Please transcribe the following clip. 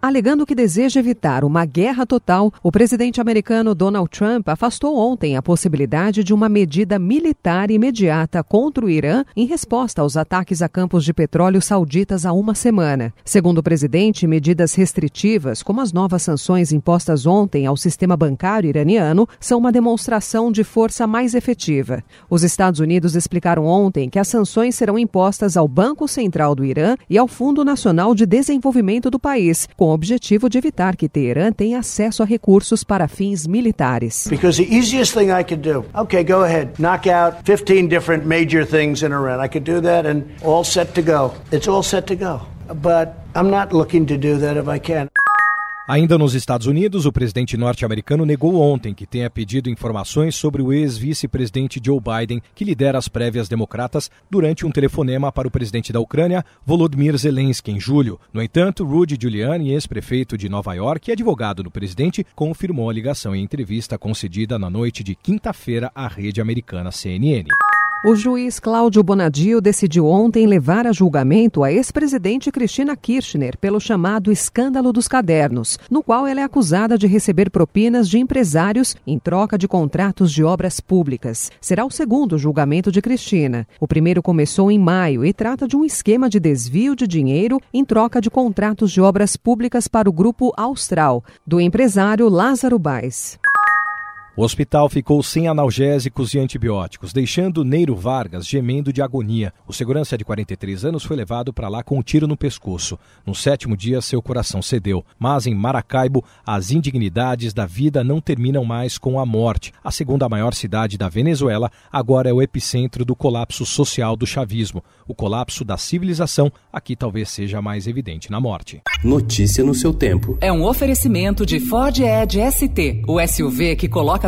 Alegando que deseja evitar uma guerra total, o presidente americano Donald Trump afastou ontem a possibilidade de uma medida militar imediata contra o Irã em resposta aos ataques a campos de petróleo sauditas há uma semana. Segundo o presidente, medidas restritivas, como as novas sanções impostas ontem ao sistema bancário iraniano, são uma demonstração de força mais efetiva. Os Estados Unidos explicaram ontem que as sanções serão impostas ao Banco Central do Irã e ao Fundo Nacional de Desenvolvimento do país, com o objetivo de evitar que Teherã tenha acesso a recursos para fins militares. Because the easiest thing I could do, okay, go ahead, knock out 15 different major things in Iran. I could do that and all set to go. It's all set to go. But I'm not looking to do that if I can. Ainda nos Estados Unidos, o presidente norte-americano negou ontem que tenha pedido informações sobre o ex-vice-presidente Joe Biden, que lidera as prévias democratas, durante um telefonema para o presidente da Ucrânia, Volodymyr Zelensky, em julho. No entanto, Rudy Giuliani, ex-prefeito de Nova York e advogado do presidente, confirmou a ligação em entrevista concedida na noite de quinta-feira à rede americana CNN. O juiz Cláudio Bonadio decidiu ontem levar a julgamento a ex-presidente Cristina Kirchner pelo chamado escândalo dos cadernos, no qual ela é acusada de receber propinas de empresários em troca de contratos de obras públicas. Será o segundo julgamento de Cristina. O primeiro começou em maio e trata de um esquema de desvio de dinheiro em troca de contratos de obras públicas para o grupo Austral, do empresário Lázaro Baes. O hospital ficou sem analgésicos e antibióticos, deixando Neiro Vargas gemendo de agonia. O segurança de 43 anos foi levado para lá com um tiro no pescoço. No sétimo dia, seu coração cedeu. Mas em Maracaibo, as indignidades da vida não terminam mais com a morte. A segunda maior cidade da Venezuela agora é o epicentro do colapso social do chavismo. O colapso da civilização aqui talvez seja mais evidente na morte. Notícia no seu tempo. É um oferecimento de Ford Edge ST, o SUV que coloca